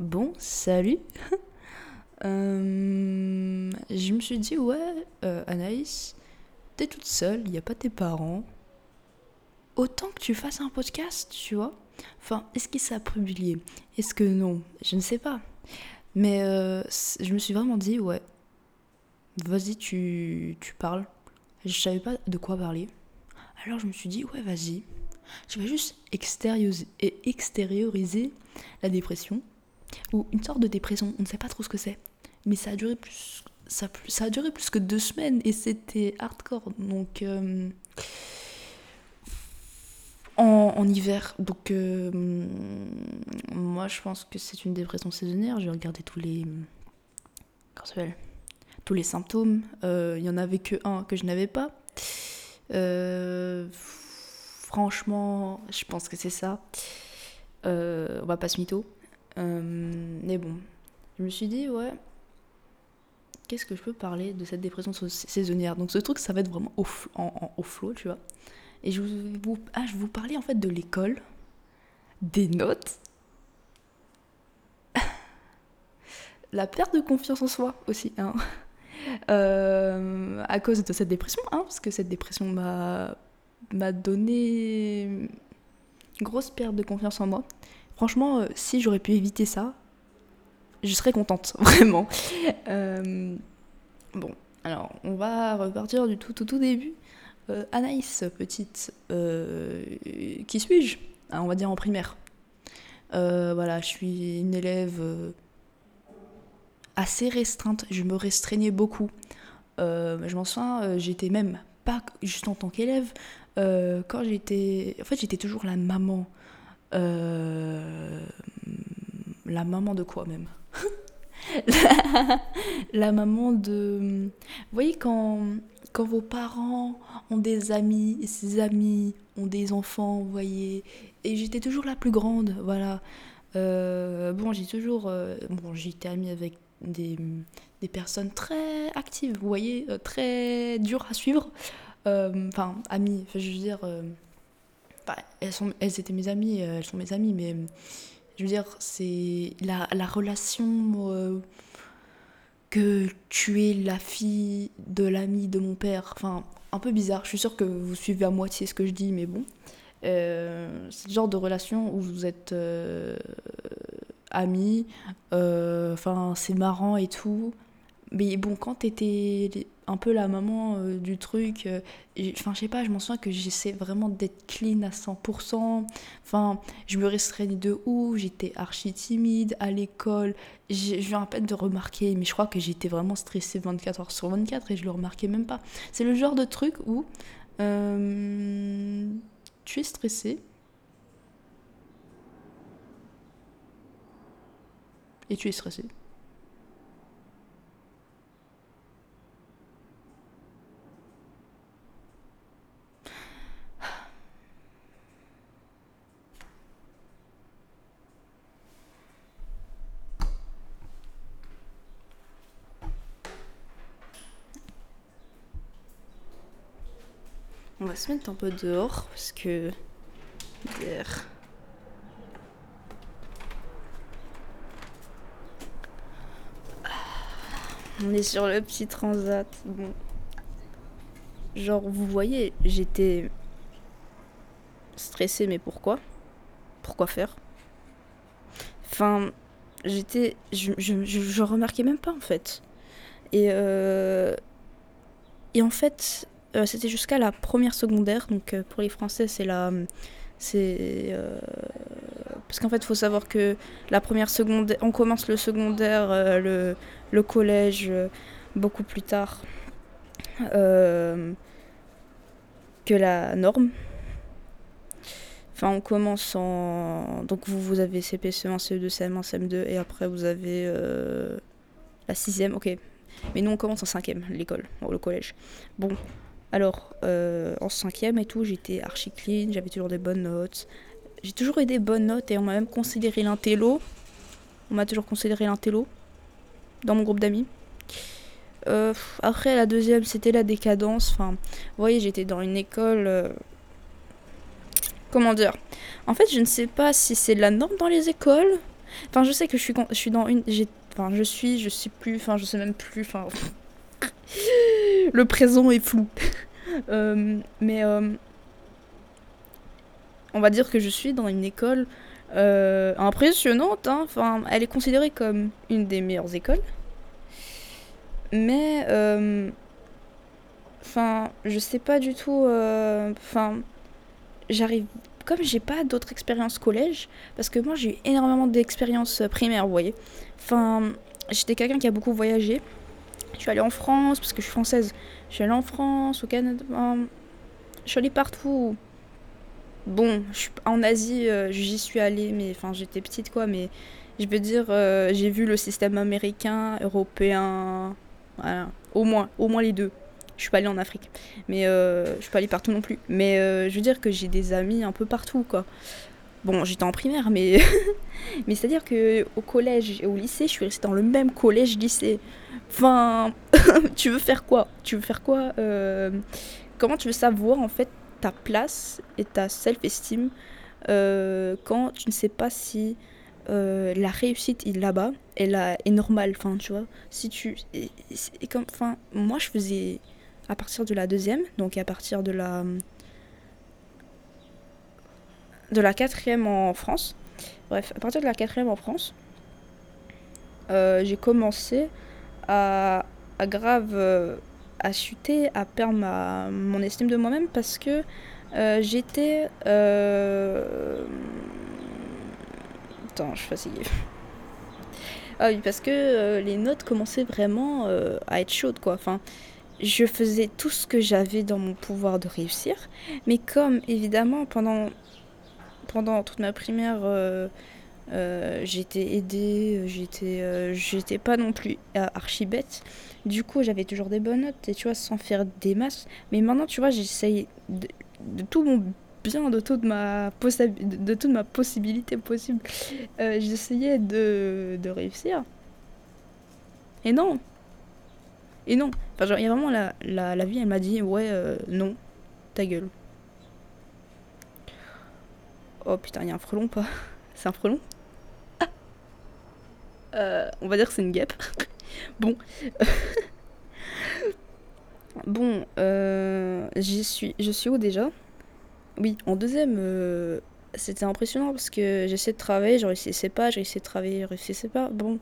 Bon, salut. Euh, je me suis dit, ouais, euh, Anaïs, t'es toute seule, il n'y a pas tes parents. Autant que tu fasses un podcast, tu vois. Enfin, est-ce qu'il s'est publié Est-ce que non? Je ne sais pas. Mais euh, je me suis vraiment dit, ouais, vas-y, tu, tu parles. Je savais pas de quoi parler. Alors je me suis dit, ouais, vas-y. Je vais juste extérioriser la dépression. Ou une sorte de dépression, on ne sait pas trop ce que c'est. Mais ça a duré plus ça, ça a duré plus que deux semaines et c'était hardcore. Donc euh, en, en, hiver. Donc euh, moi je pense que c'est une dépression saisonnière. J'ai regardé tous les tous les symptômes. Euh, il y en avait que un que je n'avais pas. Franchement je pense que c'est ça. On va pas se mytho mais bon je me suis dit ouais qu'est-ce que je peux parler de cette dépression saisonnière? Donc ce truc, ça va être vraiment au, en, flot, tu vois. Et je vous, ah, vous parlais en fait de l'école, des notes, la perte de confiance en soi aussi, hein. euh, à cause de cette dépression, hein, parce que cette dépression m'a donné une grosse perte de confiance en moi. Franchement, euh, si j'aurais pu éviter ça, je serais contente, vraiment. Euh, bon, alors, on va repartir du tout, tout, tout début. Euh, Anaïs, petite, qui suis-je ah, On va dire en primaire. voilà, je suis une élève assez restreinte, je me restreignais beaucoup. je m'en souviens, j'étais même pas juste en tant qu'élève, quand j'étais... En fait, j'étais toujours la maman. La maman de quoi même la, maman de... Vous voyez quand, quand vos parents ont des amis, et ces amis ont des enfants, vous voyez, et j'étais toujours la plus grande, voilà. Euh, bon, j'ai toujours... Euh, bon, j'étais amie avec des, des, personnes très actives, vous voyez, euh, très dures à suivre. Enfin, amies, je veux dire... Elles, étaient mes amies, elles sont mes amies, mais je veux dire, c'est la, la, relation euh, que tu es la fille de l'ami de mon père. Enfin, un peu bizarre. Je suis sûre que vous suivez à moitié ce que je dis, mais bon. Euh, c'est le genre de relation où vous êtes euh, amis. Enfin, c'est marrant et tout. Mais bon, quand t'étais un peu la maman euh, du truc, euh, enfin, je sais pas, je m'en souviens que j'essaie vraiment d'être clean à 100%. Enfin, je me restreignais de ouf, j'étais archi timide à l'école. Je viens à peine de remarquer, mais je crois que j'étais vraiment stressée 24 heures sur 24 et je le remarquais même pas. C'est le genre de truc où euh, tu es stressé. Et tu es stressé. On va se mettre un peu dehors parce que. On est sur le petit transat. Bon. Genre, vous voyez, j'étais stressée, mais pourquoi? Pourquoi faire? Enfin, j'étais. Je, remarquais même pas en fait. Et, euh, et en fait, euh, c'était jusqu'à la première secondaire. Donc euh, pour les Français, c'est la. C'est. Euh, parce qu'en fait, il faut savoir que la première secondaire. On commence le secondaire, le, collège beaucoup plus tard que la norme. Enfin, on commence en. Donc, vous, vous avez CP, CE1, CE2, CM1, CM2, et après, vous avez la sixième, ok. Mais nous, on commence en cinquième, l'école, le collège. Bon, alors, euh, en cinquième et tout, j'étais archi clean, j'avais toujours des bonnes notes. J'ai toujours eu des bonnes notes et on m'a même considéré l'intello. On m'a toujours considéré l'intello dans mon groupe d'amis. Euh, après, la deuxième, c'était la décadence. Enfin, vous voyez, j'étais dans une école. Euh, comment dire? En fait, je ne sais pas si c'est la norme dans les écoles, Enfin, je sais que je suis, je suis dans une. Enfin, je suis, je sais plus, enfin, je sais même plus. Enfin, le présent est flou. Euh, mais euh, on va dire que je suis dans une école euh, impressionnante. Hein. Enfin, elle est considérée comme une des meilleures écoles. Mais, enfin, je sais pas du tout. Enfin, j'arrive comme j'ai pas d'autres expériences collège, parce que moi j'ai eu énormément d'expériences primaires, vous voyez. Enfin, j'étais quelqu'un qui a beaucoup voyagé. Je suis allée en France, parce que je suis française. Je suis allée en France, au Canada. Je suis allée partout. Bon, je suis en Asie, euh, j'y suis allée, mais enfin j'étais petite quoi, mais je veux dire, euh, j'ai vu le système américain, européen, voilà, au moins, au moins les deux. Je suis pas allée en Afrique, mais euh, je suis pas allée partout non plus. Mais euh, je veux dire que j'ai des amis un peu partout, quoi. Bon, j'étais en primaire, mais mais c'est à dire que au collège et au lycée, je suis restée dans le même collège-lycée. Enfin, tu veux faire quoi? Tu veux faire quoi euh, Comment tu veux savoir en fait ta place et ta self-esteem quand tu ne sais pas si la réussite est là-bas, elle est normale, enfin, tu vois? Si tu. Et, comme, enfin, moi, je faisais à partir de la deuxième, donc à partir de la de la quatrième en France. Bref, à partir de la quatrième en France, euh, j'ai commencé à, grave euh, à chuter, à perdre ma, mon estime de moi-même parce que euh, j'étais. Attends, je suis fatiguée. ah oui, parce que les notes commençaient vraiment à être chaudes, quoi. Enfin, je faisais tout ce que j'avais dans mon pouvoir de réussir. Mais comme évidemment pendant, pendant toute ma primaire, euh, euh, j'étais aidée, j'étais, euh, j'étais pas non plus archi bête. Du coup, j'avais toujours des bonnes notes, et tu vois, sans faire des masses. Mais maintenant, tu vois, j'essaye de, tout mon bien, de toute ma, de toute ma possibilité possible. j'essayais de, de réussir. Et non, et non. Enfin, il y a vraiment la, la, vie, elle m'a dit, ouais, non, ta gueule. Oh putain, il y a un frelon pas C'est un frelon ah euh, On va dire que c'est une guêpe. bon. bon, euh. Je suis où déjà? Oui, en deuxième, euh, c'était impressionnant parce que j'essaie de travailler, je réussissais pas, j'ai essayé de travailler, je réussissais pas. Bon,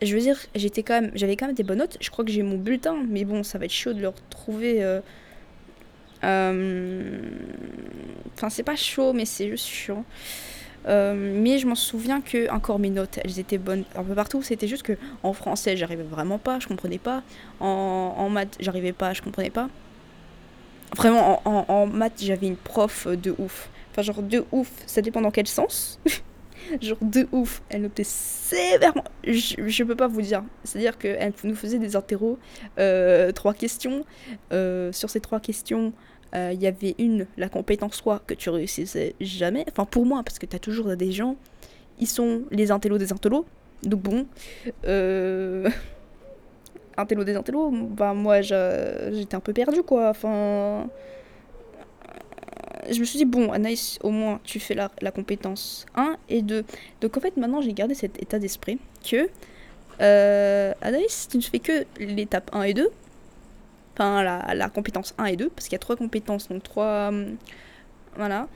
je veux dire, j'étais quand même, j'avais quand même des bonnes notes. Je crois que j'ai mon bulletin, mais bon, ça va être chaud de le retrouver. Euh, enfin, c'est pas chaud, mais c'est juste chiant. Euh, mais je m'en souviens que encore mes notes, elles étaient bonnes un peu partout. C'était juste que en français, j'arrivais vraiment pas, je comprenais pas. En, maths, j'arrivais pas, je comprenais pas. Vraiment, en, maths, j'avais une prof de ouf. Enfin, genre de ouf, ça dépend dans quel sens. genre de ouf. Elle notait sévèrement. Je, peux pas vous dire. C'est-à-dire qu'elle nous faisait des interros, euh, trois questions. Sur ces trois questions, euh, il y avait une, la compétence quoi, que tu réussissais jamais. Enfin, pour moi, parce que tu as toujours des gens, ils sont les intellos des intellos. Donc bon. Euh intello des intellos, bah moi j'étais un peu perdue quoi. Enfin, je me suis dit, bon, Anaïs, au moins, tu fais la, la compétence 1 et 2. Donc en fait, maintenant, j'ai gardé cet état d'esprit que, euh, Anaïs, tu ne fais que l'étape 1 et 2. Enfin, la, compétence 1 et 2, parce qu'il y a trois compétences, donc trois... Hum, voilà.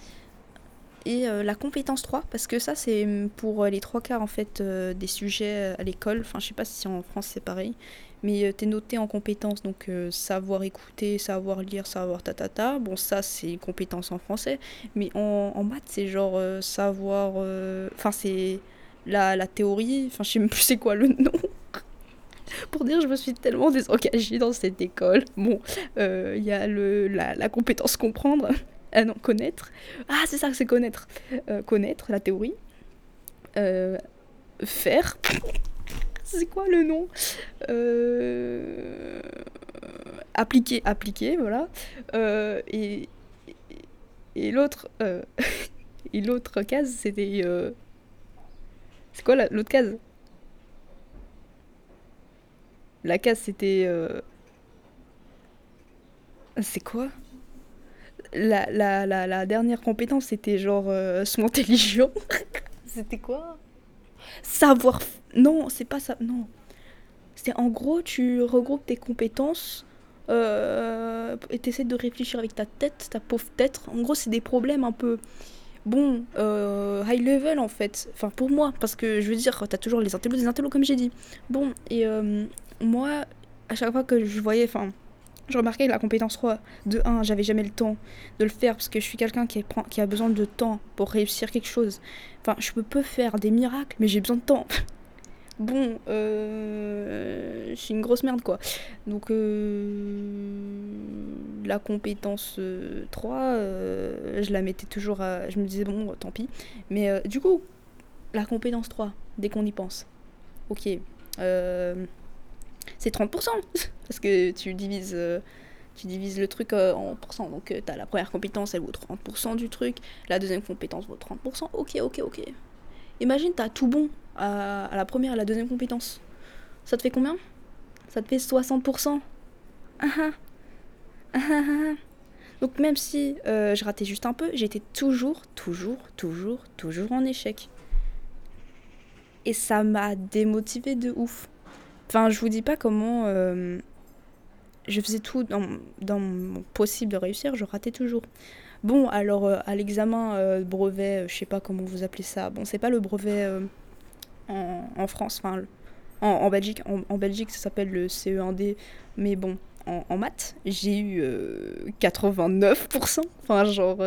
Et euh, la compétence 3, parce que ça, c'est pour les trois quarts, en fait, euh, des sujets à l'école. Enfin, je sais pas si en France c'est pareil mais euh, t'es noté en compétences, donc euh, savoir écouter, savoir lire, savoir ta ta ta. Bon, ça c'est une compétence en français, mais en, maths c'est genre euh, savoir. Enfin, c'est la, la théorie, enfin, je sais même plus c'est quoi le nom. Pour dire, je me suis tellement désengagée dans cette école. Bon, il y a le, la, compétence comprendre. Ah non, connaître. Ah, c'est ça que c'est connaître. connaître la théorie. faire c'est quoi le nom? Euh... Appliquer, appliquer, voilà. Euh, et et, l'autre euh... et l'autre case, c'était. Euh... C'est quoi l'autre case? La case, c'était. Euh... C'est quoi? La, la, la, dernière compétence, c'était genre euh, son intelligent. C'était quoi? Savoir. Non, c'est pas ça. Non. C'est en gros, tu regroupes tes compétences euh, et t'essaies de réfléchir avec ta tête, ta pauvre tête. En gros, c'est des problèmes un peu. Bon, euh, high level en fait. Enfin, pour moi, parce que je veux dire, t'as toujours les intellos, des intellos, comme j'ai dit. Bon, et moi, à chaque fois que je voyais. Enfin, je remarquais la compétence 3, de 1, j'avais jamais le temps de le faire parce que je suis quelqu'un qui, qui a besoin de temps pour réussir quelque chose. Enfin, je peux faire des miracles, mais j'ai besoin de temps. bon, euh, je suis une grosse merde quoi. Donc, euh, la compétence 3, euh, je la mettais toujours à. Je me disais, bon, tant pis. Mais du coup, la compétence 3, dès qu'on y pense, ok. Euh c'est 30%. Parce que tu divises, euh, tu divises le truc euh, en pourcents. Donc euh, tu as la première compétence, elle vaut 30% du truc. La deuxième compétence vaut 30%. Ok, ok, ok. Imagine, tu as tout bon à, la première et la deuxième compétence. Ça te fait combien? Ça te fait 60%. Ah, ah. Ah, Donc même si je ratais juste un peu, j'étais toujours, toujours, toujours, toujours en échec. Et ça m'a démotivé de ouf. Enfin, je vous dis pas comment euh, je faisais tout dans, mon possible de réussir, je ratais toujours. Bon, alors euh, à l'examen euh, brevet, je sais pas comment vous appelez ça. Bon, c'est pas le brevet en, France, enfin en, Belgique. En, Belgique, ça s'appelle le CE1D, mais bon, en, maths, j'ai eu 89%. Enfin, genre.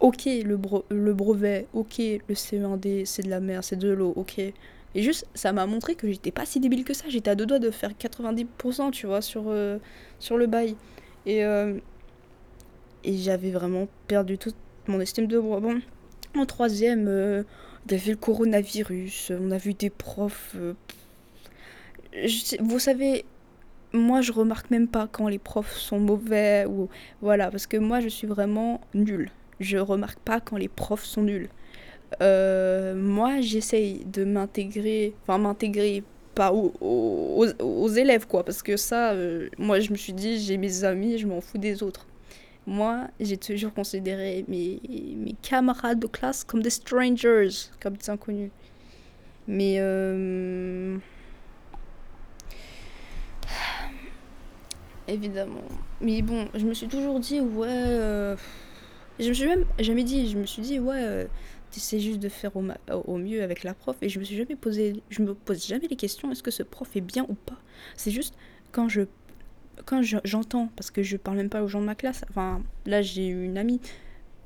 ok, le, le brevet, ok, le CE1D, c'est de la merde, c'est de l'eau, ok. Et juste, ça m'a montré que j'étais pas si débile que ça. J'étais à deux doigts de faire 90%, tu vois, sur, euh, sur le bail. Et, euh, et j'avais vraiment perdu toute mon estime de moi. Bon, en troisième, euh, il y avait le coronavirus. On a vu des profs. vous savez, moi, je remarque même pas quand les profs sont mauvais ou. Voilà, parce que moi, je suis vraiment nulle. Je remarque pas quand les profs sont nuls. Euh, moi, j'essaye de m'intégrer, enfin m'intégrer pas aux, aux, élèves, quoi, parce que ça, euh, moi, je me suis dit, j'ai mes amis, je m'en fous des autres. Moi, j'ai toujours considéré mes, mes camarades de classe comme des strangers, comme des inconnus. Mais... Euh, évidemment. Mais bon, je me suis toujours dit, ouais... Je me suis même jamais dit, je me suis dit, ouais c'est juste de faire au, mieux avec la prof. Et je me suis jamais posé je me pose jamais les questions est-ce que ce prof est bien ou pas? C'est juste quand je quand j'entends parce que je parle même pas aux gens de ma classe enfin là j'ai une amie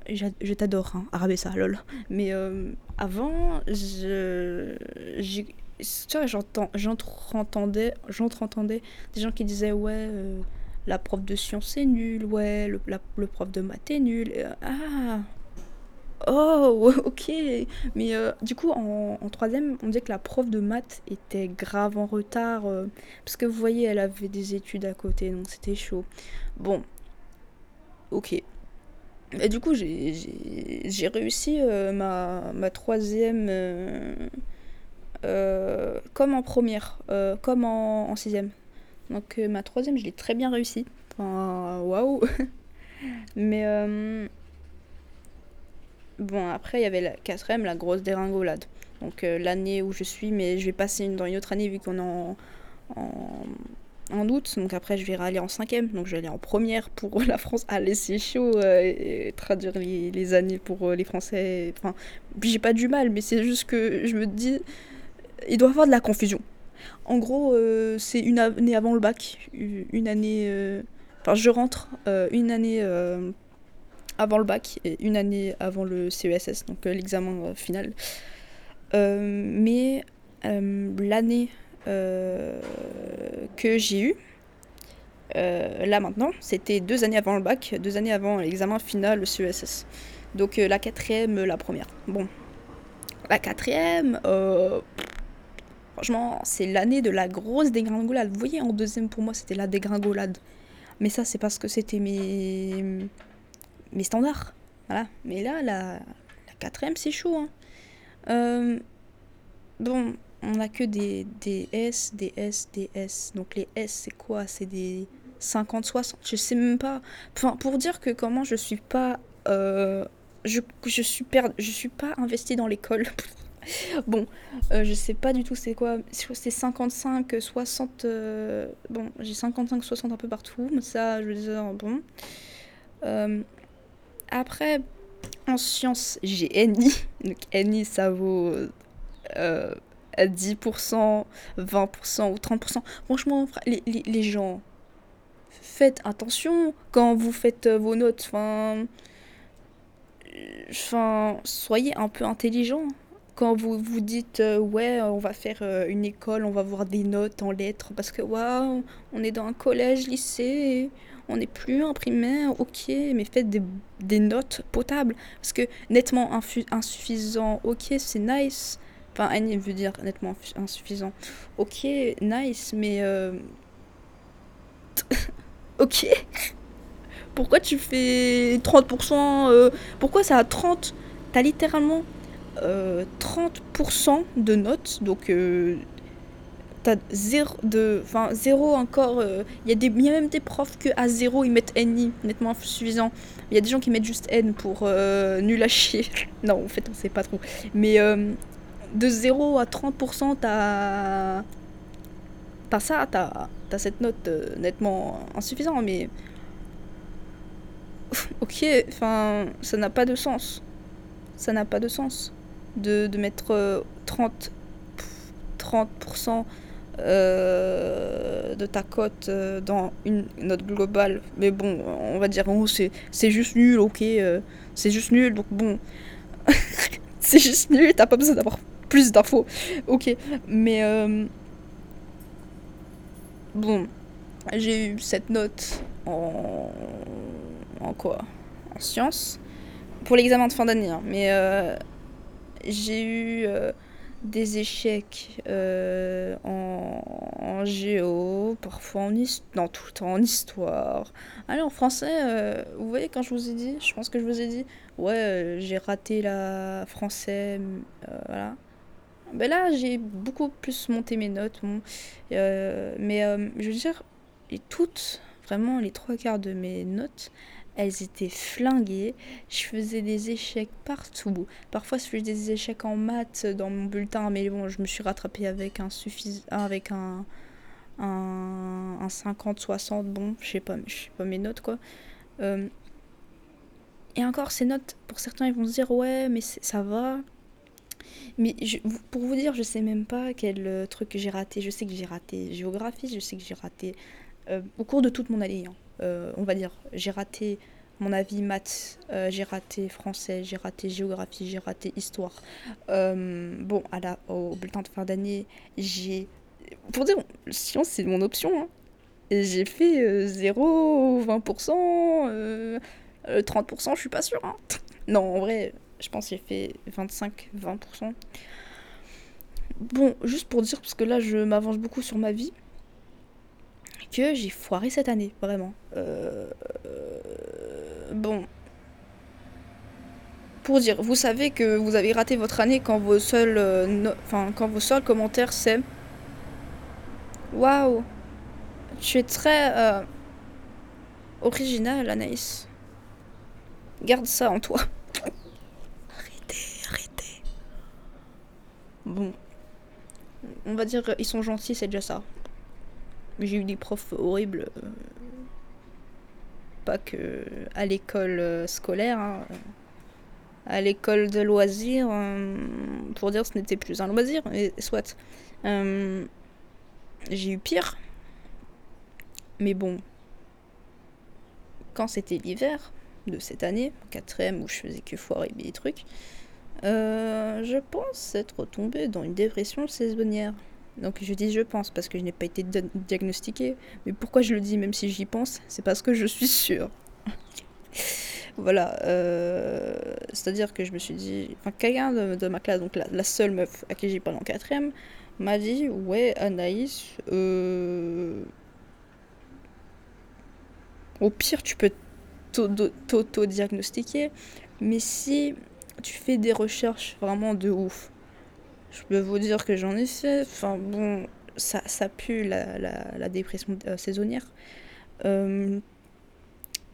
je t'adore hein, Arabessa lol. Mais euh, avant je tu vois j'entendais j'entendais des gens qui disaient ouais euh, la prof de sciences est nulle ouais le, le prof de maths est nul ah Oh, ok. Mais euh, du coup, en, troisième, on disait que la prof de maths était grave en retard. Euh, parce que vous voyez, elle avait des études à côté, donc c'était chaud. Bon. Ok. Et du coup, j'ai réussi euh, ma, troisième comme en première, comme en, en, sixième. Donc ma troisième, je l'ai très bien réussi. Enfin, waouh. Mais Bon, après, il y avait la quatrième, la grosse déringolade. Donc euh, l'année où je suis, mais je vais passer dans une autre année vu qu'on est en, en, août. Donc après, je vais aller en cinquième. Donc je vais aller en première pour la France. Allez, c'est chaud euh, et, traduire les, les, années pour euh, les Français. Enfin, j'ai pas du mal, mais c'est juste que je me dis, il doit y avoir de la confusion. En gros, c'est une année avant le bac, une année. Enfin, je rentre une année avant le bac et une année avant le CESS, donc euh, l'examen euh, final. Euh, mais l'année que j'ai eue, là maintenant, c'était deux années avant le bac, deux années avant l'examen final, le CESS. Donc la quatrième, la première. Bon, la quatrième, franchement, c'est l'année de la grosse dégringolade. Vous voyez, en deuxième pour moi, c'était la dégringolade. Mais ça, c'est parce que c'était mes mes standards. Voilà. Mais là, la, quatrième, c'est chaud. Hein. Euh, bon, on a que des, des S, des S, des S. Donc les S, c'est quoi? C'est des 50, 60 Je sais même pas. Enfin, pour dire que comment je suis pas euh, je, je, suis je suis pas investie dans l'école. bon, euh, je sais pas du tout c'est quoi. C'est 55, 60. Euh, bon, j'ai 55, 60 un peu partout. Mais ça, je veux dire, bon. Euh, après, en sciences, j'ai NI. Donc NI, ça vaut 10%, 20% ou 30%. Franchement, les, les, les gens, faites attention quand vous faites vos notes. Enfin enfin, soyez un peu intelligent. Quand vous vous dites, euh, ouais, on va faire euh, une école, on va voir des notes en lettres, parce que, waouh, on est dans un collège, lycée, on n'est plus primaire, ok, mais faites des, notes potables. Parce que nettement insuffisant, ok, c'est nice. Enfin, Annie veut dire nettement insuffisant. Ok, nice, mais... Euh... ok pourquoi tu fais 30% euh, Pourquoi ça a 30 T'as littéralement 30% euh, de notes. Donc, t'as zéro, de, enfin, zéro encore. Il y, a même des profs que à zéro ils mettent NI, nettement insuffisant. Il y a des gens qui mettent juste N pour nul à chier. non, en fait, on sait pas trop. Mais de 0 à 30%, t'as. T'as ça, t'as as cette note nettement insuffisante, mais ok, enfin, ça n'a pas de sens. Ça n'a pas de sens de, mettre 30, euh, 30% euh, de ta cote euh, dans une note globale. Mais bon, on va dire, oh, c'est juste nul, ok, c'est juste nul, donc bon. c'est juste nul, t'as pas besoin d'avoir plus d'infos. Ok, mais. bon, j'ai eu cette note en en quoi? En sciences. Pour l'examen de fin d'année, hein. mais euh, j'ai eu euh, des échecs euh, en, géo, parfois en histoire, non, tout le temps en histoire. Allez, en français, vous voyez, quand je vous ai dit, je pense que je vous ai dit, ouais, j'ai raté la français, voilà. Ben là, j'ai beaucoup plus monté mes notes, mais je veux dire, et toutes, vraiment les trois quarts de mes notes, elles étaient flinguées. Je faisais des échecs partout. Parfois, je faisais des échecs en maths dans mon bulletin, mais bon, je me suis rattrapée avec un suffis... avec un un, un 50-60. Bon, je sais pas, je sais pas mes notes quoi. Euh, et encore, ces notes, pour certains, ils vont se dire ouais, mais ça va. Mais pour vous dire, je sais même pas quel euh, truc j'ai raté. Je sais que j'ai raté géographie, je sais que j'ai raté euh, au cours de toute mon année. Hein. Euh, on va dire, j'ai raté mon avis maths, euh, j'ai raté français, j'ai raté géographie, j'ai raté histoire. Euh, bon, à la, au bulletin de fin d'année, j'ai. Pour dire, science, c'est mon option. Hein. J'ai fait 0, 20%, 30%, je suis pas sûre. Hein. Non, en vrai, je pense que j'ai fait 25, 20%. Bon, juste pour dire, parce que là, je m'avance beaucoup sur ma vie que j'ai foiré cette année, vraiment. Euh, bon. Pour dire, vous savez que vous avez raté votre année quand vos seuls, euh, enfin, quand vos seuls commentaires c'est Waouh, tu es très euh, original, Anaïs. Garde ça en toi. arrêtez, arrêtez. Bon. On va dire, ils sont gentils, c'est déjà ça. J'ai eu des profs horribles. Euh, pas que à l'école euh, scolaire, hein. à l'école de loisirs, euh, pour dire ce n'était plus un loisir, mais soit. J'ai eu pire. Mais bon, quand c'était l'hiver de cette année, quatrième où je faisais que foirer des trucs, je pense être tombée dans une dépression saisonnière. Donc je dis je pense parce que je n'ai pas été diagnostiquée. Mais pourquoi je le dis même si j'y pense C'est parce que je suis sûre. voilà. Euh, c'est-à-dire que je me suis dit... Enfin, quelqu'un de, ma classe, donc la, seule meuf à qui j'ai parlé en quatrième, m'a dit Ouais, Anaïs, euh, au pire, tu peux t'auto-diagnostiquer. Mais si tu fais des recherches vraiment de ouf, je peux vous dire que j'en ai fait. Enfin bon, ça, ça pue la, la, dépression euh, saisonnière. Euh,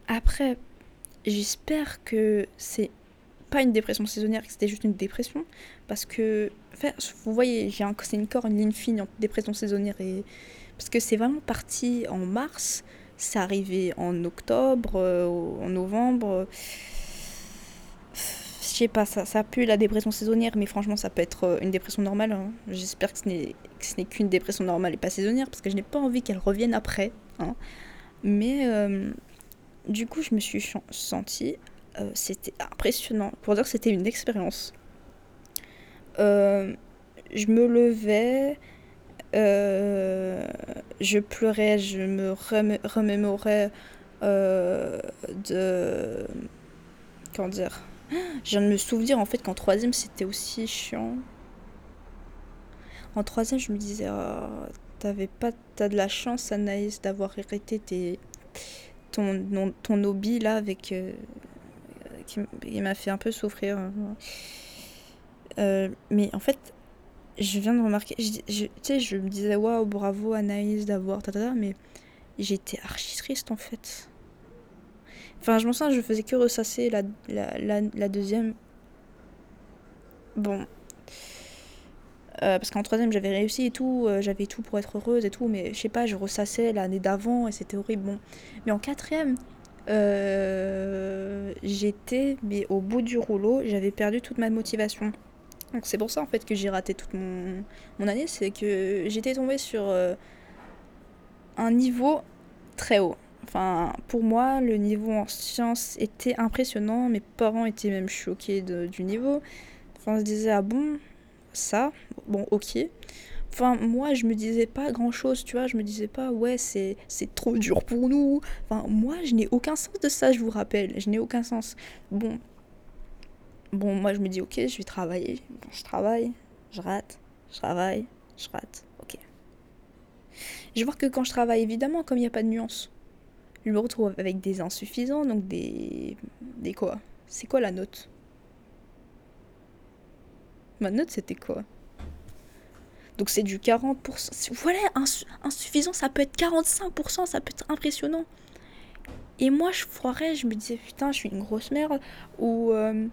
après, j'espère que c'est pas une dépression saisonnière, que c'était juste une dépression. Parce que, enfin, vous voyez, j'ai c'est encore une ligne fine entre dépression saisonnière et. Parce que c'est vraiment parti en mars, c'est arrivé en octobre, euh, en novembre. Sais pas, ça, ça pue la dépression saisonnière, mais franchement, ça peut être euh, une dépression normale. hein. J'espère que ce n'est qu'une dépression normale et pas saisonnière, parce que je n'ai pas envie qu'elle revienne après. hein. Mais euh, du coup, je me suis sentie. euh, c'était impressionnant. Pour dire que c'était une expérience. Je me levais. je pleurais, je me remé- remémorais de. Comment dire Je viens de me souvenir en fait qu'en troisième c'était aussi chiant. En troisième, je me disais, Ah, t'avais pas, t'as de la chance, Anaïs, d'avoir hérité tes, ton, ton hobby là avec. euh, qui, m'a fait un peu souffrir. Euh, mais en fait, je viens de remarquer, tu sais, je me disais, waouh, bravo Anaïs d'avoir, mais j'étais archi triste en fait. Enfin, je m'en sens, je faisais que ressasser la, la, la, deuxième. Bon. Euh, parce qu'en troisième, j'avais réussi et tout, euh, j'avais tout pour être heureuse et tout, mais je sais pas, je ressassais l'année d'avant et c'était horrible. Bon. Mais en quatrième, euh, j'étais mais au bout du rouleau, j'avais perdu toute ma motivation. Donc c'est pour ça en fait que j'ai raté toute mon, année, c'est que j'étais tombée sur un niveau très haut. Enfin, pour moi, le niveau en sciences était impressionnant. Mes parents étaient même choqués de- du niveau. Enfin, on se disait, ah bon, ça, bon, ok. Enfin, moi, je me disais pas grand chose, tu vois. Je me disais pas, ouais, c'est, c'est trop dur pour nous. Enfin, moi, je n'ai aucun sens de ça, je vous rappelle. Je n'ai aucun sens. Bon. Bon, moi, je me dis, ok, je vais travailler. Je travaille, je rate, je travaille, je rate, ok. Je vois que quand je travaille, évidemment, comme il n'y a pas de nuance, je me retrouve avec des insuffisants, donc des. Des quoi? C'est quoi la note? Ma note, c'était quoi? Donc c'est du 40%. C'est- Voilà, insu- insuffisant, ça peut être 45%, ça peut être impressionnant. Et moi, je foirais, je me disais, putain, je suis une grosse merde. Ou. euh,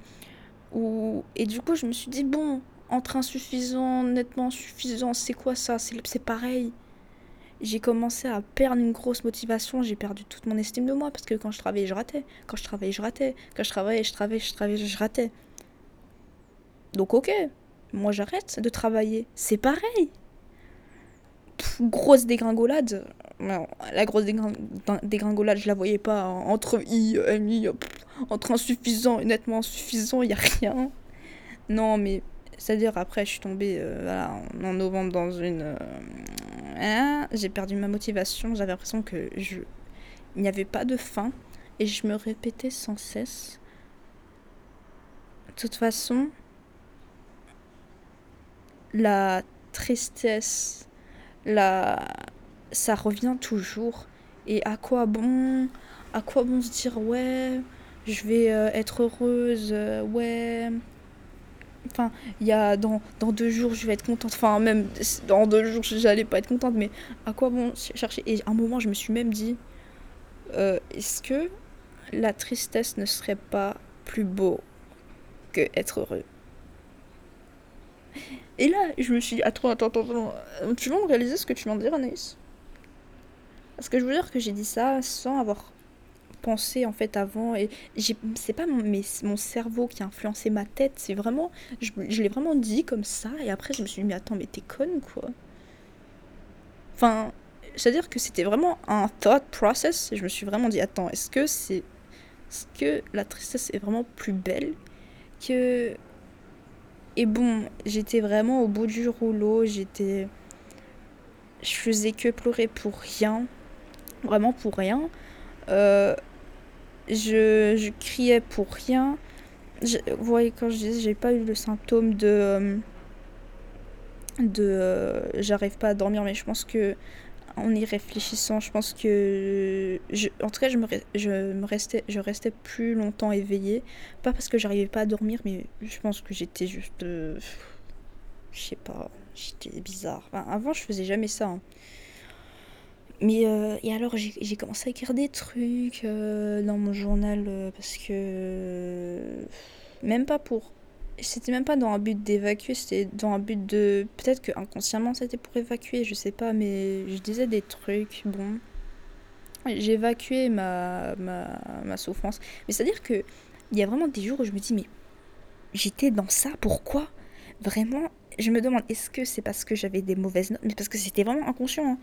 ou... Et du coup, je me suis dit, bon, entre insuffisant, nettement suffisant, c'est quoi ça? C'est pareil. J'ai commencé à perdre une grosse motivation, j'ai perdu toute mon estime de moi parce que quand je travaillais, je ratais. Quand je travaillais, je ratais. Quand je travaillais, je travaillais, je travaillais, je ratais. Donc ok, moi j'arrête de travailler. C'est pareil. Grosse dégringolade. La grosse dégring- dégringolade, je la voyais pas entre I, M, I, pff, entre insuffisant et nettement insuffisant, il y a rien. Non, mais c'est-à-dire après je suis tombée euh, en novembre dans une euh, hein, j'ai perdu ma motivation, j'avais l'impression que je n'y avait pas de fin et je me répétais sans cesse. De toute façon la tristesse ça revient toujours. Et à quoi bon à quoi bon se dire ouais je vais euh, être heureuse euh, ouais enfin il y a dans, dans deux jours je vais être contente. Enfin même dans deux jours j'allais pas être contente mais à quoi bon chercher? Et à un moment je me suis même dit euh, est-ce que la tristesse ne serait pas plus beau que être heureux? Et là je me suis dit attends attends attends, attends. Euh, tu vas me réaliser ce que tu viens de dire Anaïs? Parce que je veux dire que j'ai dit ça sans avoir pensé en fait avant et c'est pas mon, cerveau qui a influencé ma tête c'est vraiment je, je l'ai vraiment dit comme ça et après je me suis dit mais attends mais t'es conne quoi. Enfin c'est à dire que c'était vraiment un thought process et je me suis vraiment dit attends est-ce que c'est est-ce que la tristesse est vraiment plus belle que et bon j'étais vraiment au bout du rouleau j'étais je faisais que pleurer pour rien vraiment pour rien euh, je, je criais pour rien. Je- vous voyez, quand je disais, j'ai pas eu le symptôme de. euh, de. euh, J'arrive pas à dormir, mais je pense que. En y réfléchissant, je pense que. En tout cas, je me, je me restais, je restais plus longtemps éveillée. Pas parce que j'arrivais pas à dormir, mais je pense que j'étais juste. euh, je sais pas. J'étais bizarre. Avant, je faisais jamais ça. hein. Mais euh, et alors j'ai commencé à écrire des trucs euh, dans mon journal euh, parce que même pas pour c'était même pas dans un but d'évacuer, c'était dans un but de. Peut-être que inconsciemment c'était pour évacuer, je sais pas, mais je disais des trucs, bon. J'évacuais ma, ma, ma souffrance. Mais c'est-à-dire que il y a vraiment des jours où je me dis, mais j'étais dans ça, pourquoi? Vraiment, je me demande, est-ce que c'est parce que j'avais des mauvaises notes? Mais parce que c'était vraiment inconscient. Hein.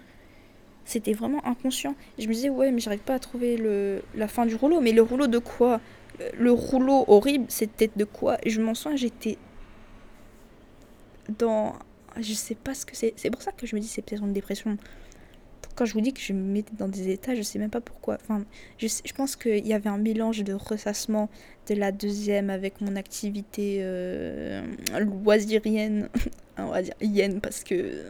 C'était vraiment inconscient. Je me disais, ouais, mais j'arrive pas à trouver le, la fin du rouleau. Mais le rouleau de quoi? Le rouleau horrible, c'était de quoi? Je m'en souviens, j'étais dans. Je sais pas ce que c'est. C'est pour ça que je me dis c'est peut-être une dépression. Quand je vous dis que je me mettais dans des états, je sais même pas pourquoi. Enfin, je, je pense qu'il y avait un mélange de ressassement de la deuxième avec mon activité euh, loisirienne. On va dire yen parce que.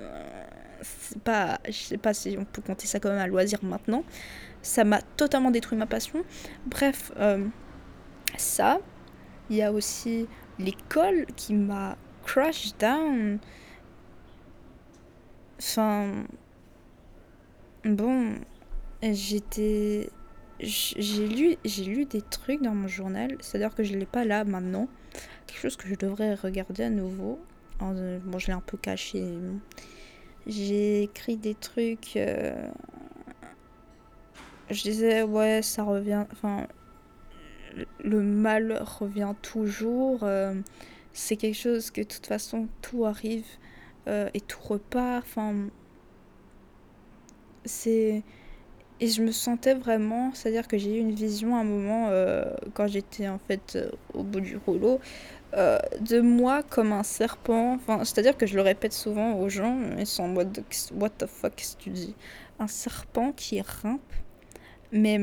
Euh, pas. Je sais pas si on peut compter ça comme un loisir maintenant. Ça m'a totalement détruit ma passion. Bref. Euh, ça. Il y a aussi l'école qui m'a crash down. Enfin. Bon. J'étais. J'ai lu, j'ai lu des trucs dans mon journal, c'est-à-dire que je l'ai pas là maintenant. Quelque chose que je devrais regarder à nouveau. Bon, je l'ai un peu caché. J'ai écrit des trucs. Euh, je disais, ouais, ça revient. Enfin, le mal revient toujours. Euh, c'est quelque chose que de toute façon tout arrive euh, et tout repart. Enfin, c'est et je me sentais vraiment, c'est-à-dire que j'ai eu une vision à un moment quand j'étais en fait au bout du rouleau de moi comme un serpent. Enfin, c'est-à-dire que je le répète souvent aux gens, ils sont en mode what the fuck qu'est-ce que tu dis? Un serpent qui rimpe, mais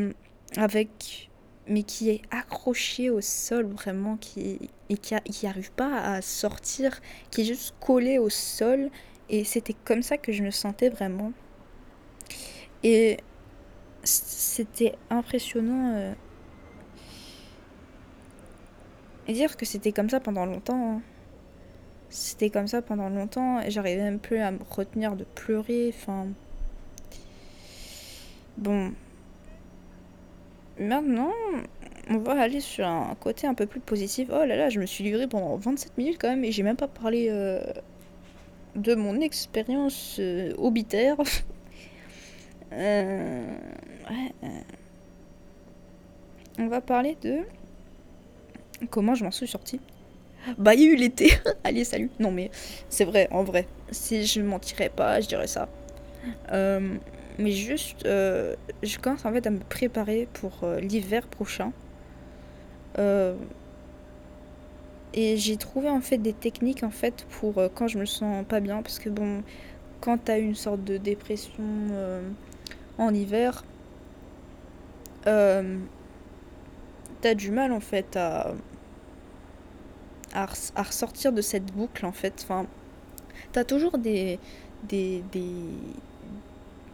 avec mais qui est accroché au sol vraiment, qui, et qui n'arrive pas à sortir, qui est juste collé au sol. Et c'était comme ça que je me sentais vraiment. Et c'était impressionnant. Euh, et dire que c'était comme ça pendant longtemps. Hein. C'était comme ça pendant longtemps et j'arrivais même plus à me retenir de pleurer. Enfin. Bon, Maintenant, on va aller sur un côté un peu plus positif. Oh là là, je me suis livrée pendant 27 minutes quand même et j'ai même pas parlé euh, de mon expérience euh, obitaire. Euh, on va parler de comment je m'en suis sortie. Bah, il y a eu l'été. Allez, salut. Non, mais c'est vrai, en vrai. Si je mentirais pas, je dirais ça. Mais juste, euh, je commence en fait à me préparer pour euh, l'hiver prochain. Euh, et j'ai trouvé en fait des techniques en fait pour quand je me sens pas bien. Parce que bon, quand t'as une sorte de dépression en hiver, t'as du mal en fait à, à, ressortir de cette boucle en fait. Enfin, t'as toujours des, des, des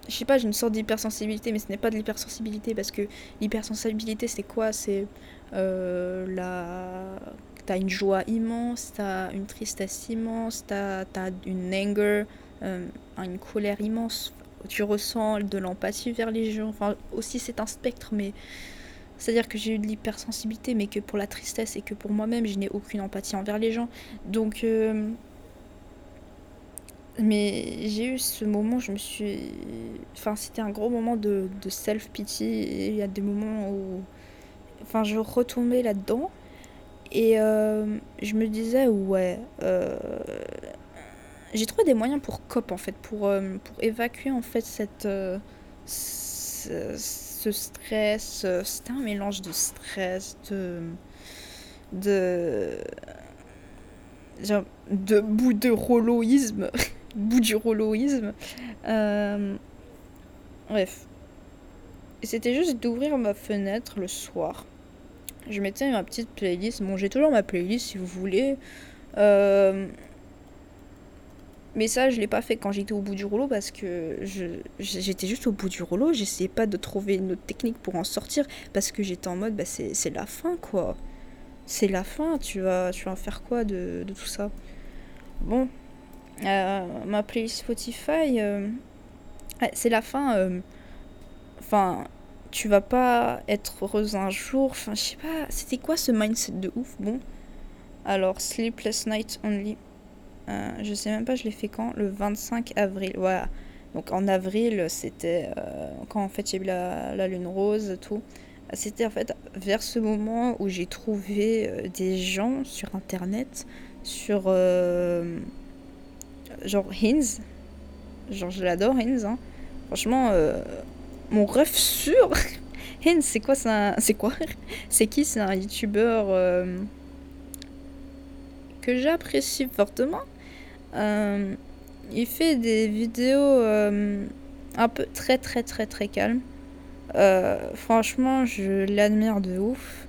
je sais pas, j'ai une sorte d'hypersensibilité, mais ce n'est pas de l'hypersensibilité parce que l'hypersensibilité, c'est quoi? C'est euh. T'as une joie immense, t'as une tristesse immense, t'as as une anger, euh, une colère immense. Tu ressens de l'empathie vers les gens. Aussi, c'est un spectre, mais. C'est-à-dire que j'ai eu de l'hypersensibilité, mais que pour la tristesse et que pour moi-même, je n'ai aucune empathie envers les gens. Donc. Euh, mais j'ai eu ce moment, je me suis. Enfin, c'était un gros moment de, self-pity. Il y a des moments où. Enfin, je retombais là-dedans. Et euh, je me disais, ouais. Euh, j'ai trouvé des moyens pour cop, en fait, pour, pour évacuer, en fait, cette. Ce, ce, stress. C'était un mélange de stress, de. de. de bout de roloïsme. bout du rolloïsme. Euh, bref. C'était juste d'ouvrir ma fenêtre le soir. Je mettais ma petite playlist. Bon, j'ai toujours ma playlist si vous voulez. Euh, mais ça, je l'ai pas fait quand j'étais au bout du rouleau parce que j'étais juste au bout du rouleau. J'essayais pas de trouver une autre technique pour en sortir parce que j'étais en mode, bah, c'est la fin quoi. C'est la fin, tu vas, tu vas en faire quoi de, de tout ça? Bon, euh, ma playlist Spotify, euh, c'est la fin. Euh, enfin, tu vas pas être heureuse un jour. Enfin, je sais pas, c'était quoi ce mindset de ouf? Bon, Alors, Sleepless Night Only. Euh, je sais même pas, je l'ai fait quand? Le 25 avril. Voilà. Donc en avril, c'était euh, quand en fait a eu la, la lune rose, tout. C'était en fait vers ce moment où j'ai trouvé euh, des gens sur internet, sur genre Hinz. Genre je l'adore Hinz. Hein. Franchement, mon rêve sûr. Hinz, c'est quoi C'est quoi? C'est qui? C'est un youtubeur que j'apprécie fortement. Euh, il fait des vidéos euh, un peu très très très très calmes. Euh, franchement, je l'admire de ouf.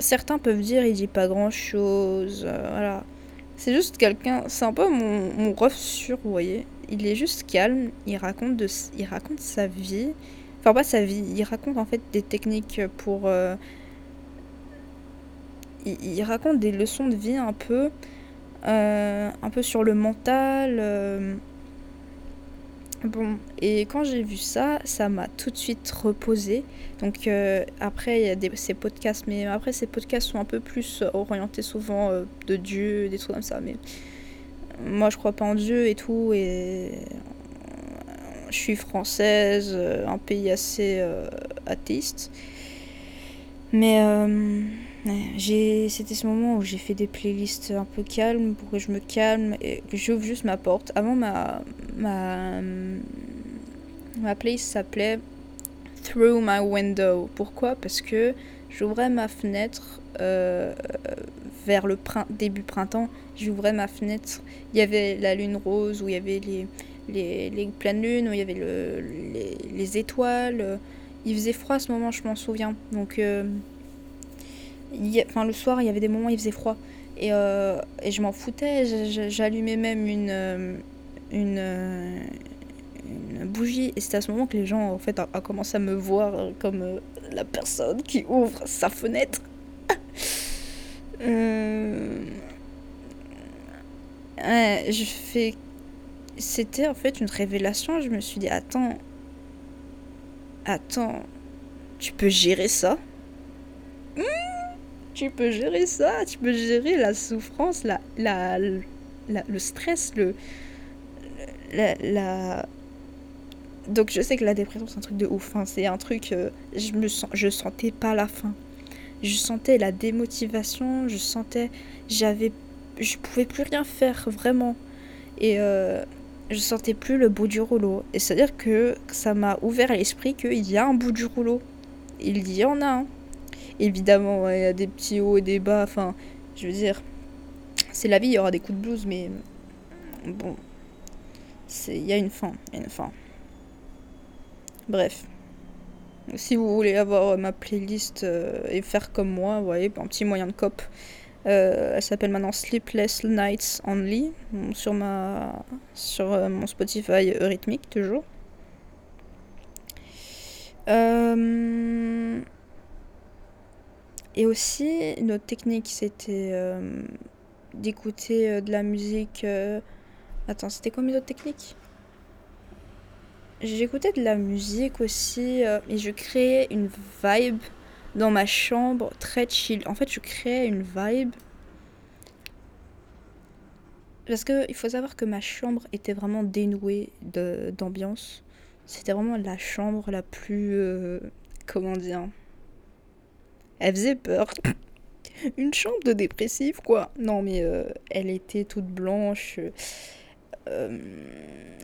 Certains peuvent dire il dit pas grand chose. voilà. C'est juste quelqu'un. C'est un peu mon, mon ref sûr, vous voyez. Il est juste calme. Il raconte, de, il raconte sa vie. Enfin, pas sa vie. Il raconte en fait des techniques pour. il raconte des leçons de vie un peu. Euh, un peu sur le mental. euh, Bon, et quand j'ai vu ça, ça m'a tout de suite reposé. Donc euh, après, il y a des, ces podcasts, mais après, ces podcasts sont un peu plus orientés souvent de Dieu, des trucs comme ça. Mais moi, je crois pas en Dieu et tout, et je suis française, un pays assez euh, athéiste. Mais c'était ce moment où j'ai fait des playlists un peu calmes pour que je me calme et que j'ouvre juste ma porte. Avant, ma, ma, ma playlist s'appelait Through My Window. Pourquoi? Parce que j'ouvrais ma fenêtre euh, vers le prin- début printemps. J'ouvrais ma fenêtre. Il y avait la lune rose, où il y avait les, les, les pleines lunes, où il y avait le, les, les étoiles. Il faisait froid à ce moment, je m'en souviens. Donc, euh, enfin, le soir, il y avait des moments où il faisait froid. Et, euh, et je m'en foutais. J'allumais même une, euh, euh, une bougie. Et c'était à ce moment que les gens, en fait, a commencé à me voir comme la personne qui ouvre sa fenêtre. Je fais. C'était en fait une révélation. Je me suis dit, attends. Attends. Tu peux gérer ça? Hmm, Tu peux gérer ça Tu peux gérer la souffrance, la, la, le stress, le. La, Donc je sais que la dépression c'est un truc de ouf. hein. C'est un truc. euh, je me sens, je sentais pas la fin. Je sentais la démotivation. Je sentais, j'avais, je pouvais plus rien faire vraiment. Et euh, je sentais plus le bout du rouleau. Et c'est à dire que ça m'a ouvert l'esprit qu'il y a un bout du rouleau. Il y en a un. Évidemment, il y a des petits hauts et des bas. Enfin, je veux dire, c'est la vie. Il y aura des coups de blues, mais bon, il y a une fin. Une fin. Bref. Si vous voulez avoir ma playlist euh, et faire comme moi, vous voyez, un petit moyen de cop. Euh, elle s'appelle maintenant Sleepless Nights Only sur ma sur euh, mon Spotify rythmique toujours. Euh, et aussi une autre technique c'était euh, d'écouter euh, de la musique. euh, Attends, c'était quoi mes autres techniques? J'écoutais de la musique aussi et je créais une vibe dans ma chambre très chill. En fait, je créais une vibe parce que il faut savoir que ma chambre était vraiment dénouée d'ambiance. C'était vraiment la chambre la plus comment dire? Elle faisait peur. Une chambre de dépressif quoi. Non mais euh, elle était toute blanche. Euh,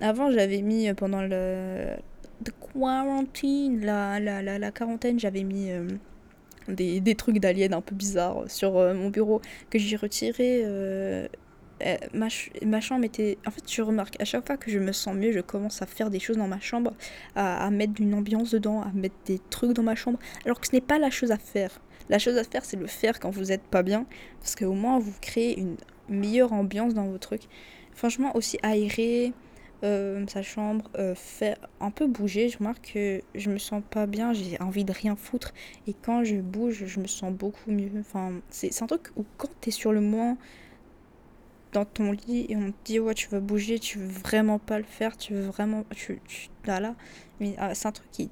avant, j'avais mis euh, pendant le the quarantine, la, la, la, quarantaine, j'avais mis des, des trucs d'aliens un peu bizarres sur mon bureau que j'ai retiré. ma, ma chambre était. En fait, tu remarques, à chaque fois que je me sens mieux, je commence à faire des choses dans ma chambre, à mettre une ambiance dedans, à mettre des trucs dans ma chambre, alors que ce n'est pas la chose à faire. La chose à faire, c'est le faire quand vous n'êtes pas bien, parce qu'au moins vous créez une meilleure ambiance dans vos trucs. Franchement, aussi aérer euh, sa chambre, euh, faire un peu bouger. Je remarque que je me sens pas bien, j'ai envie de rien foutre. Et quand je bouge, je me sens beaucoup mieux. Enfin, c'est un truc où quand t'es sur le moment dans ton lit et on te dit ouais tu vas bouger, tu veux vraiment pas le faire, tu veux vraiment... Tu, tu, là, là. Mais ah, c'est un truc qui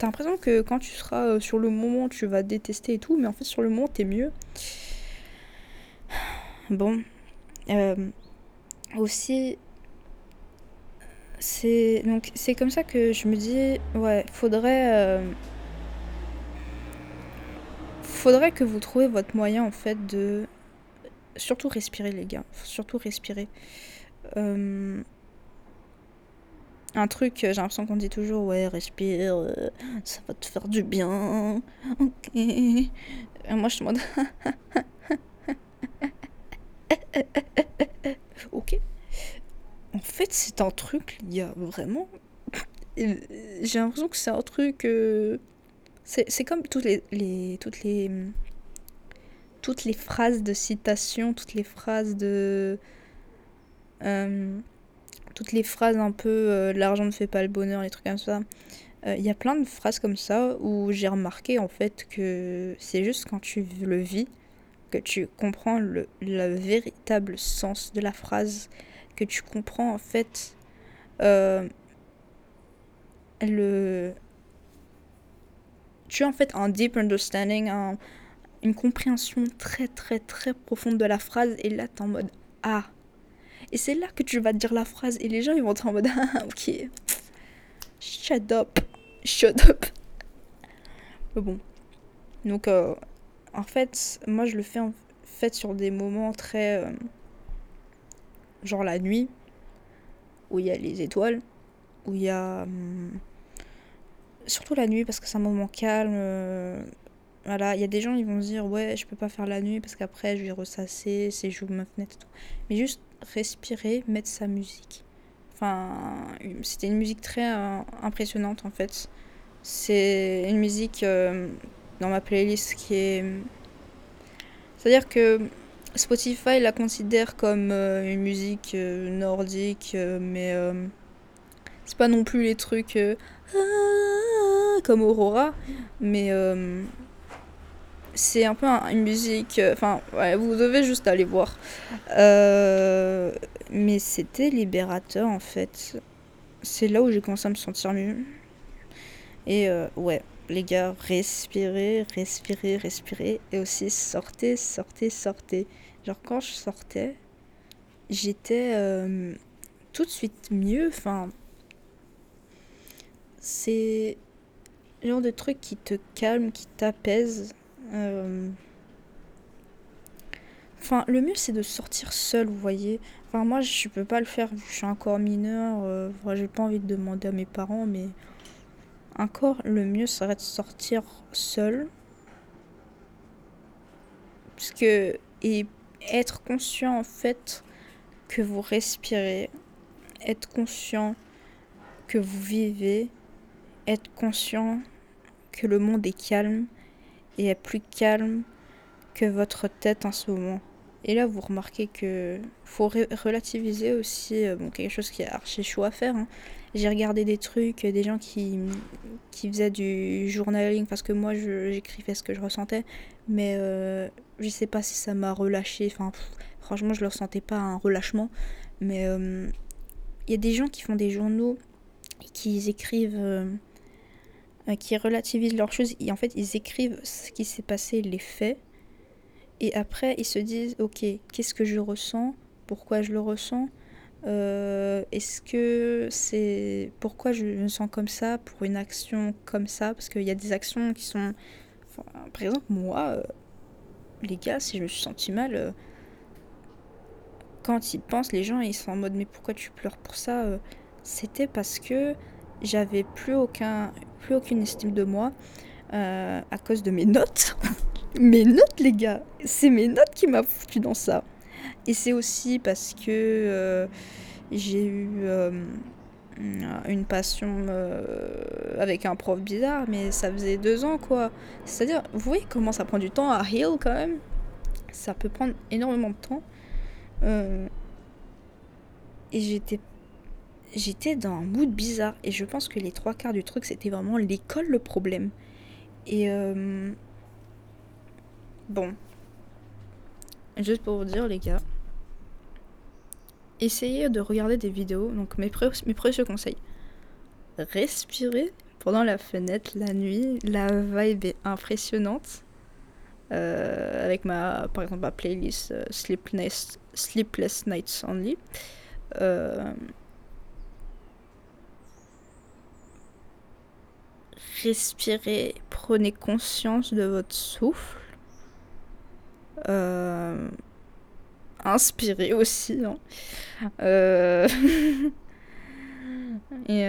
t'as l'impression que quand tu seras euh, sur le moment, tu vas détester et tout, mais en fait, sur le moment, t'es mieux. Bon. Euh, aussi, c'est donc c'est comme ça que je me dis ouais faudrait euh, faudrait que vous trouviez votre moyen en fait de surtout respirer les gars surtout respirer un truc j'ai l'impression qu'on dit toujours ouais respire euh, ça va te faire du bien ok Et moi je te demande ok en fait, c'est un truc, il y a vraiment. J'ai l'impression que c'est un truc. euh, C'est comme toutes les, phrases de citation, toutes les phrases de. euh, toutes les phrases un peu. euh, L'argent ne fait pas le bonheur, les trucs comme ça. Euh, Il y a plein de phrases comme ça où j'ai remarqué en fait que c'est juste quand tu le vis que tu comprends le, le véritable sens de la phrase que tu comprends en fait euh, le tu as en fait un deep understanding un- une compréhension très très très profonde de la phrase et là t'es en mode ah et c'est là que tu vas dire la phrase et les gens ils vont être en mode ah ok. Shut up. Shut up. Mais bon. Donc euh, en fait moi je le fais en fait sur des moments très euh, genre la nuit, où il y a les étoiles, où il y a... hum, surtout la nuit, parce que c'est un moment calme. Voilà, il y a des gens, ils vont se dire, ouais, je peux pas faire la nuit, parce qu'après, je vais ressasser, c'est j'ouvre ma fenêtre et tout. Mais juste respirer, mettre sa musique. Enfin, c'était une musique très euh, impressionnante, en fait. C'est une musique euh, dans ma playlist qui est... C'est-à-dire que Spotify la considère comme euh, une musique nordique, mais c'est pas non plus les trucs ah, comme Aurora, mais c'est un peu un- une musique. euh, Enfin, ouais, vous devez juste aller voir. Euh, mais c'était libérateur en fait. C'est là où j'ai commencé à me sentir mieux. Et euh, ouais, les gars, respirez, respirez, respirez. Et aussi sortez, sortez, sortez. Genre quand je sortais, j'étais tout de suite mieux. Enfin, c'est le genre de truc qui te calme, qui t'apaise. Euh, Enfin, le mieux c'est de sortir seul, vous voyez. Enfin, moi je peux pas le faire je suis encore mineur. euh, j'ai pas envie de demander à mes parents, mais encore le mieux serait de sortir seul. Parce que, et être conscient en fait que vous respirez, être conscient que vous vivez, être conscient que le monde est calme et est plus calme que votre tête en ce moment. Et là, vous remarquez que faut relativiser aussi euh, bon, quelque chose qui est archi chaud à faire. hein. J'ai regardé des trucs, des gens qui, qui faisaient du journaling parce que moi j'écrivais ce que je ressentais, mais euh, je sais pas si ça m'a relâché. Enfin, franchement, je ne ressentais pas un relâchement, mais euh, il y a des gens qui font des journaux et qui écrivent, euh, qui relativisent leurs choses. Et en fait, ils écrivent ce qui s'est passé, les faits. Et après, ils se disent, ok, qu'est-ce que je ressens? Pourquoi je le ressens? Euh, Est-ce que c'est... Pourquoi je me sens comme ça pour une action comme ça? Parce qu'il y a des actions qui sont... par exemple, moi, euh, les gars, si je me suis sentie mal, euh, quand ils pensent, les gens, ils sont en mode, mais pourquoi tu pleures pour ça? Euh, C'était parce que j'avais plus, aucun, plus aucune estime de moi euh, à cause de mes notes. mes notes, les gars, c'est mes notes qui m'a foutu dans ça. Et c'est aussi parce que euh, j'ai eu euh, une passion avec un prof bizarre, mais ça faisait deux ans quoi. C'est-à-dire, vous voyez comment ça prend du temps à heal quand même Ça peut prendre énormément de temps. Et j'étais j'étais dans un mood bizarre et je pense que les trois quarts du truc c'était vraiment l'école le problème. Et euh, bon, juste pour vous dire les gars, essayez de regarder des vidéos. Donc mes, pré- mes précieux conseils. Respirez pendant la fenêtre la nuit. La vibe est impressionnante. Euh, avec ma, par exemple, ma playlist euh, Sleepless, Sleepless Nights Only. Euh, respirez, prenez conscience de votre souffle. inspirez aussi. Hein. Et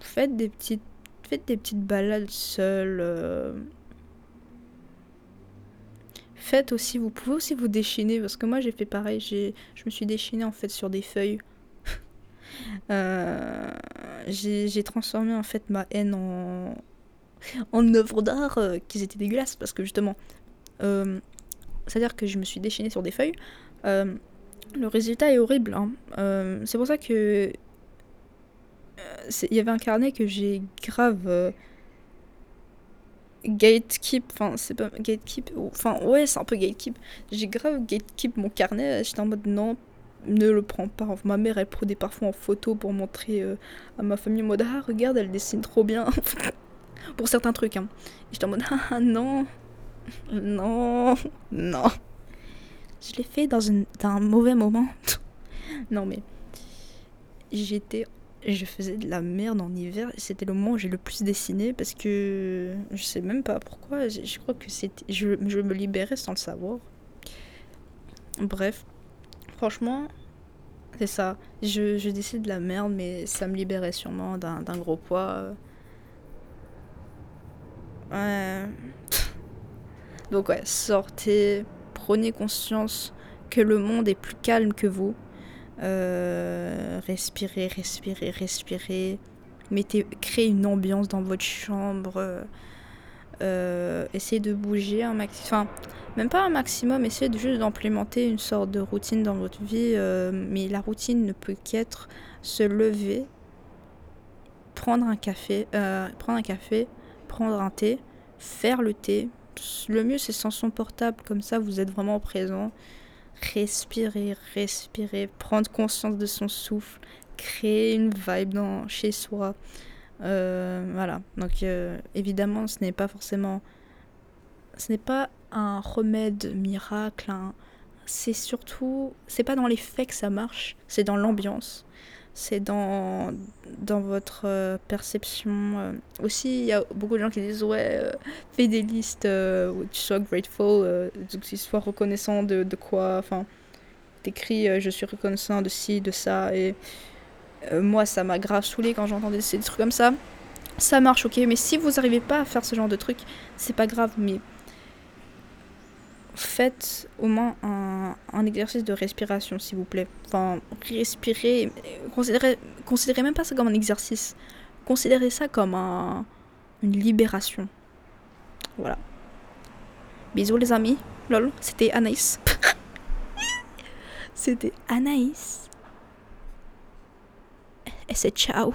faites des petites, faites des petites balades seules Faites aussi, vous pouvez aussi vous déchaîner, parce que moi j'ai fait pareil, je me suis déchaînée en fait sur des feuilles. Euh, j'ai, transformé en fait ma haine en, en œuvre d'art euh, qui étaient dégueulasses, parce que justement, euh, c'est-à-dire que je me suis déchaînée sur des feuilles. Le résultat est horrible. Hein. c'est pour ça que il y avait un carnet que j'ai grave gatekeep, enfin c'est pas gatekeep, enfin ouais c'est un peu gatekeep. J'ai grave gatekeep mon carnet, j'étais en mode non, ne le prends pas. ma mère elle prenait parfois en photo pour montrer euh, à ma famille en mode ah regarde elle dessine trop bien. pour certains trucs hein. J'étais en mode ah non, non, non. Je l'ai fait dans, un mauvais moment. non mais j'étais je faisais de la merde en hiver. C'était le moment où j'ai le plus dessiné parce que je sais même pas pourquoi. Je, crois que c'était. Je, me libérais sans le savoir. Bref, franchement, c'est ça. Je, décide de la merde, mais ça me libérait sûrement d'un gros poids. Ouais. Donc, ouais, sortez, prenez conscience que le monde est plus calme que vous euh, respirez, respirez, respirez. Mettez, créez une ambiance dans votre chambre. Euh, essayez de bouger un maximum. Enfin, même pas un maximum, essayez de juste d'implémenter une sorte de routine dans votre vie. Euh, mais la routine ne peut qu'être se lever, prendre un café, euh, prendre un café, prendre un thé, faire le thé. Le mieux c'est sans son portable, comme ça vous êtes vraiment présent respirer, respirer, prendre conscience de son souffle, créer une vibe dans, chez soi. Euh, voilà. Donc euh, évidemment, ce n'est pas forcément, ce n'est pas un remède miracle. C'est surtout, c'est pas dans les faits que ça marche, c'est dans l'ambiance c'est dans, dans votre euh, perception. Euh. aussi, il y a beaucoup de gens qui disent Ouais, euh, fais des listes où tu sois grateful, où tu sois reconnaissant de, de quoi. Enfin, t'écris Je suis reconnaissant de ci, de ça. Et moi, ça m'a grave saoulé quand j'entendais des trucs comme ça. Ça marche, ok, mais si vous n'arrivez pas à faire ce genre de truc, c'est pas grave, mais faites au moins un, un, exercice de respiration, s'il vous plaît. Enfin, respirez. Considérez, considérez même pas ça comme un exercice. Considérez ça comme un, une libération. Voilà. Bisous les amis. Lol, c'était Anaïs. c'était Anaïs. Et c'est ciao.